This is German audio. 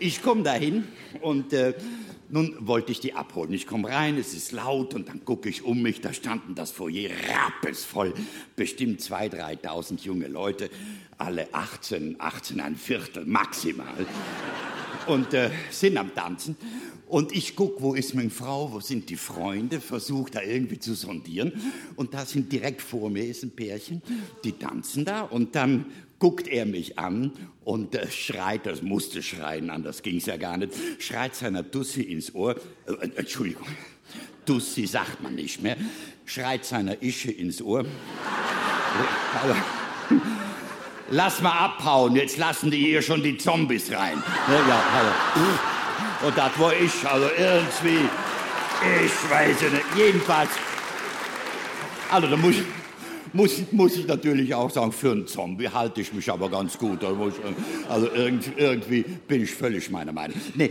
Ich komme dahin und äh, nun wollte ich die abholen. Ich komme rein, es ist laut und dann gucke ich um mich, da standen das Foyer rappesvoll. Bestimmt 2.000, 3.000 junge Leute, alle 18, 18 ein Viertel maximal. Und äh, sind am Tanzen. Und ich gucke, wo ist meine Frau, wo sind die Freunde, versuche da irgendwie zu sondieren. Und da sind direkt vor mir ist ein Pärchen, die tanzen da und dann guckt er mich an und äh, schreit, das musste schreien, anders ging's ja gar nicht, schreit seiner Dussi ins Ohr, äh, äh, Entschuldigung, Dussi sagt man nicht mehr, schreit seiner Ische ins Ohr. Also, lass mal abhauen, jetzt lassen die hier schon die Zombies rein. Ja, also. Und das war ich, also irgendwie, ich weiß nicht, jedenfalls, also da muss ich, muss, muss ich natürlich auch sagen, für einen Zombie halte ich mich aber ganz gut. Also irgendwie, bin ich völlig meiner Meinung. Nee,